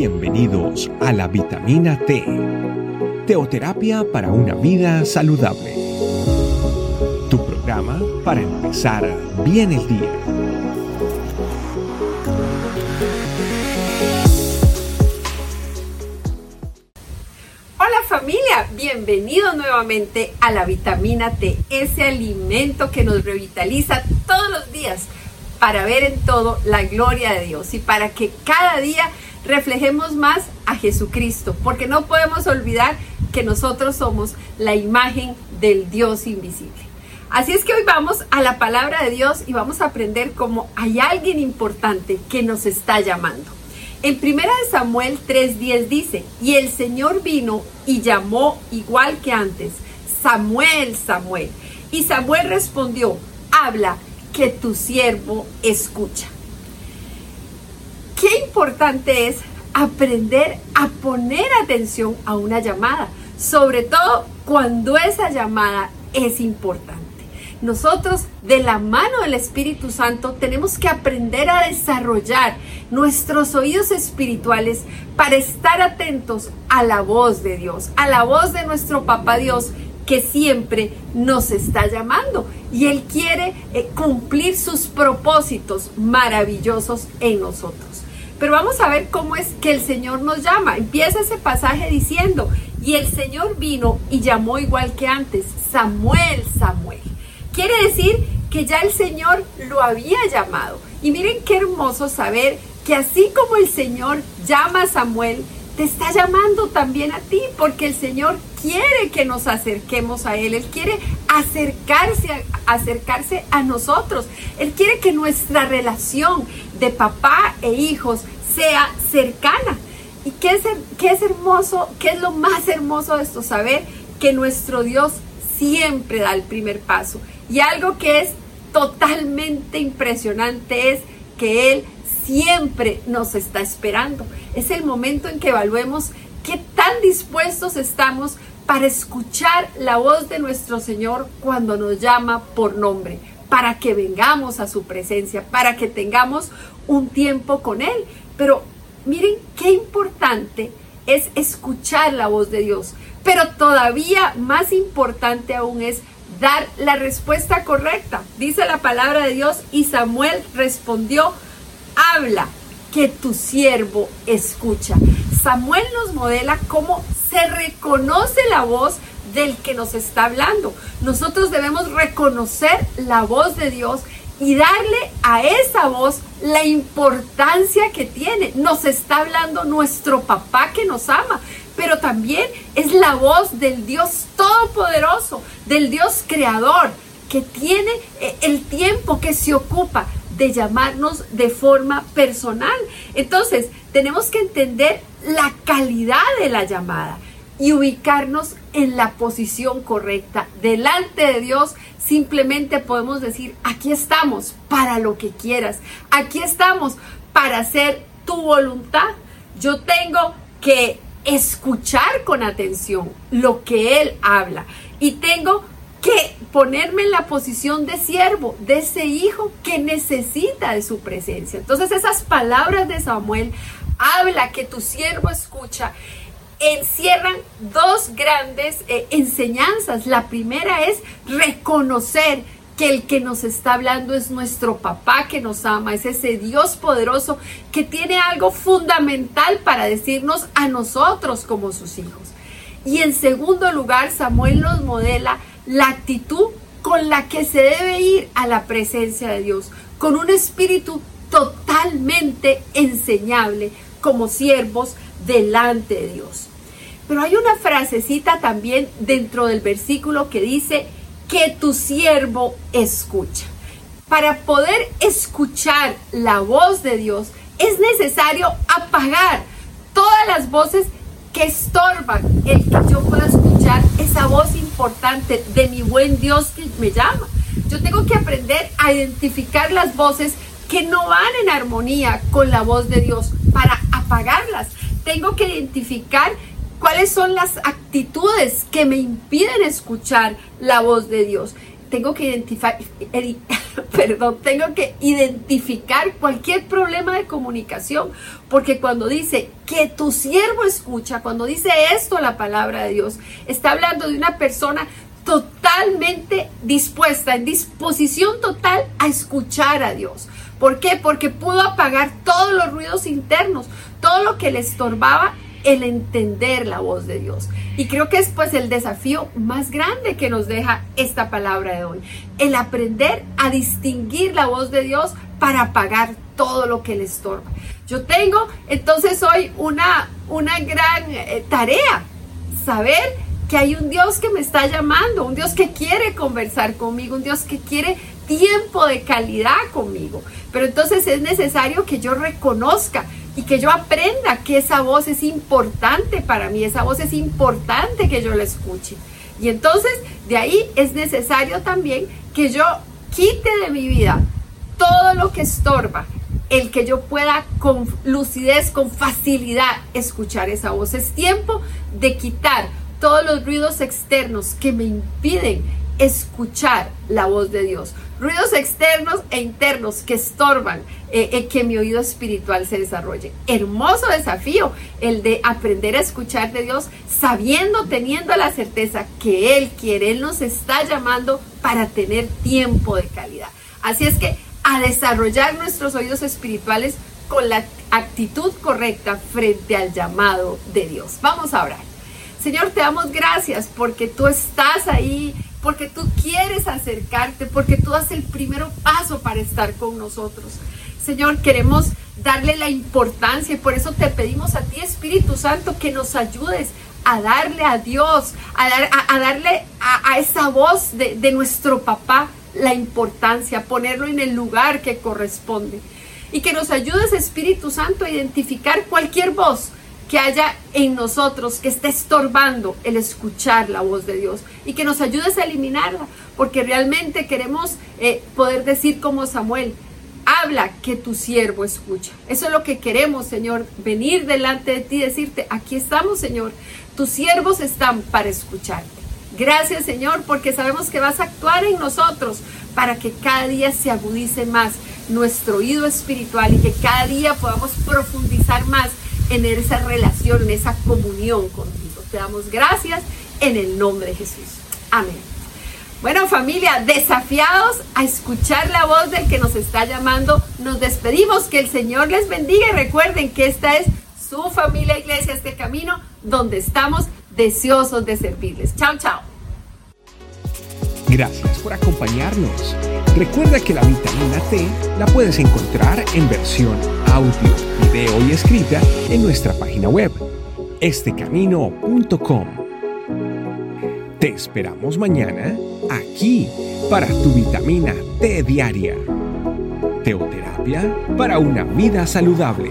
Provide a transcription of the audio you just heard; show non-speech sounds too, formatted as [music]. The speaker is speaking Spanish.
Bienvenidos a la vitamina T, teoterapia para una vida saludable. Tu programa para empezar bien el día. Hola familia, bienvenidos nuevamente a la vitamina T, ese alimento que nos revitaliza todos los días para ver en todo la gloria de Dios y para que cada día reflejemos más a Jesucristo, porque no podemos olvidar que nosotros somos la imagen del Dios invisible. Así es que hoy vamos a la palabra de Dios y vamos a aprender cómo hay alguien importante que nos está llamando. En 1 Samuel 3:10 dice, y el Señor vino y llamó igual que antes, Samuel, Samuel. Y Samuel respondió, habla, que tu siervo escucha. Qué importante es aprender a poner atención a una llamada, sobre todo cuando esa llamada es importante. Nosotros, de la mano del Espíritu Santo, tenemos que aprender a desarrollar nuestros oídos espirituales para estar atentos a la voz de Dios, a la voz de nuestro Papá Dios que siempre nos está llamando y Él quiere eh, cumplir sus propósitos maravillosos en nosotros. Pero vamos a ver cómo es que el Señor nos llama. Empieza ese pasaje diciendo, y el Señor vino y llamó igual que antes, Samuel, Samuel. Quiere decir que ya el Señor lo había llamado. Y miren qué hermoso saber que así como el Señor llama a Samuel, te está llamando también a ti, porque el Señor quiere que nos acerquemos a Él, Él quiere acercarse a, acercarse a nosotros, Él quiere que nuestra relación de papá e hijos sea cercana. ¿Y qué es, qué es hermoso? ¿Qué es lo más hermoso de esto? Saber que nuestro Dios siempre da el primer paso. Y algo que es totalmente impresionante es que Él siempre nos está esperando. Es el momento en que evaluemos qué tan dispuestos estamos para escuchar la voz de nuestro Señor cuando nos llama por nombre, para que vengamos a su presencia, para que tengamos un tiempo con Él. Pero miren qué importante es escuchar la voz de Dios, pero todavía más importante aún es dar la respuesta correcta. Dice la palabra de Dios y Samuel respondió, habla, que tu siervo escucha. Samuel nos modela cómo se reconoce la voz del que nos está hablando. Nosotros debemos reconocer la voz de Dios y darle a esa voz la importancia que tiene. Nos está hablando nuestro papá que nos ama, pero también es la voz del Dios todopoderoso, del Dios creador, que tiene eh, el tiempo que se ocupa de llamarnos de forma personal. Entonces, tenemos que entender la calidad de la llamada y ubicarnos en la posición correcta. Delante de Dios simplemente podemos decir, aquí estamos para lo que quieras, aquí estamos para hacer tu voluntad. Yo tengo que escuchar con atención lo que Él habla y tengo que ponerme en la posición de siervo, de ese hijo que necesita de su presencia. Entonces esas palabras de Samuel, habla que tu siervo escucha, encierran dos grandes eh, enseñanzas. La primera es reconocer que el que nos está hablando es nuestro papá que nos ama, es ese Dios poderoso que tiene algo fundamental para decirnos a nosotros como sus hijos. Y en segundo lugar, Samuel nos modela la actitud con la que se debe ir a la presencia de Dios, con un espíritu totalmente enseñable como siervos delante de Dios. Pero hay una frasecita también dentro del versículo que dice que tu siervo escucha. Para poder escuchar la voz de Dios es necesario apagar todas las voces que estorban el que yo pueda escuchar esa voz importante de mi buen Dios que me llama. Yo tengo que aprender a identificar las voces que no van en armonía con la voz de Dios para apagarlas. Tengo que identificar cuáles son las actitudes que me impiden escuchar la voz de Dios. Tengo que identificar, [laughs] perdón, tengo que identificar cualquier problema de comunicación, porque cuando dice que tu siervo escucha, cuando dice esto la palabra de Dios, está hablando de una persona totalmente dispuesta, en disposición total a escuchar a Dios. ¿Por qué? Porque pudo apagar todos los ruidos internos, todo lo que le estorbaba el entender la voz de Dios. Y creo que es pues el desafío más grande que nos deja esta palabra de hoy. El aprender a distinguir la voz de Dios para apagar todo lo que le estorba. Yo tengo entonces hoy una, una gran eh, tarea, saber que hay un Dios que me está llamando, un Dios que quiere conversar conmigo, un Dios que quiere tiempo de calidad conmigo. Pero entonces es necesario que yo reconozca y que yo aprenda que esa voz es importante para mí, esa voz es importante que yo la escuche. Y entonces de ahí es necesario también que yo quite de mi vida todo lo que estorba, el que yo pueda con lucidez, con facilidad escuchar esa voz. Es tiempo de quitar todos los ruidos externos que me impiden escuchar la voz de Dios. Ruidos externos e internos que estorban eh, eh, que mi oído espiritual se desarrolle. Hermoso desafío el de aprender a escuchar de Dios sabiendo, teniendo la certeza que Él quiere, Él nos está llamando para tener tiempo de calidad. Así es que a desarrollar nuestros oídos espirituales con la actitud correcta frente al llamado de Dios. Vamos a orar. Señor, te damos gracias porque tú estás ahí porque tú quieres acercarte, porque tú das el primer paso para estar con nosotros. Señor, queremos darle la importancia y por eso te pedimos a ti, Espíritu Santo, que nos ayudes a darle a Dios, a, darle a, esa voz de, de nuestro papá la importancia, ponerlo en el lugar que corresponde. Y que nos ayudes, Espíritu Santo, a identificar cualquier voz que haya en nosotros que esté estorbando el escuchar la voz de Dios y que nos ayudes a eliminarla, porque realmente queremos eh, poder decir como Samuel, habla que tu siervo escucha. Eso es lo que queremos, Señor, venir delante de ti y decirte, aquí estamos, Señor, tus siervos están para escucharte. Gracias, Señor, porque sabemos que vas a actuar en nosotros para que cada día se agudice más nuestro oído espiritual y que cada día podamos profundizar más en esa relación, en esa comunión contigo. Te damos gracias en el nombre de Jesús. Amén. Bueno familia, desafiados a escuchar la voz del que nos está llamando, nos despedimos, que el Señor les bendiga y recuerden que esta es su familia iglesia, este camino donde estamos deseosos de servirles. Chao, chao. Gracias por acompañarnos. Recuerda que la vitamina T la puedes encontrar en versión audio, video y escrita en nuestra página web, estecamino.com. Te esperamos mañana aquí para tu vitamina T diaria. Teoterapia para una vida saludable.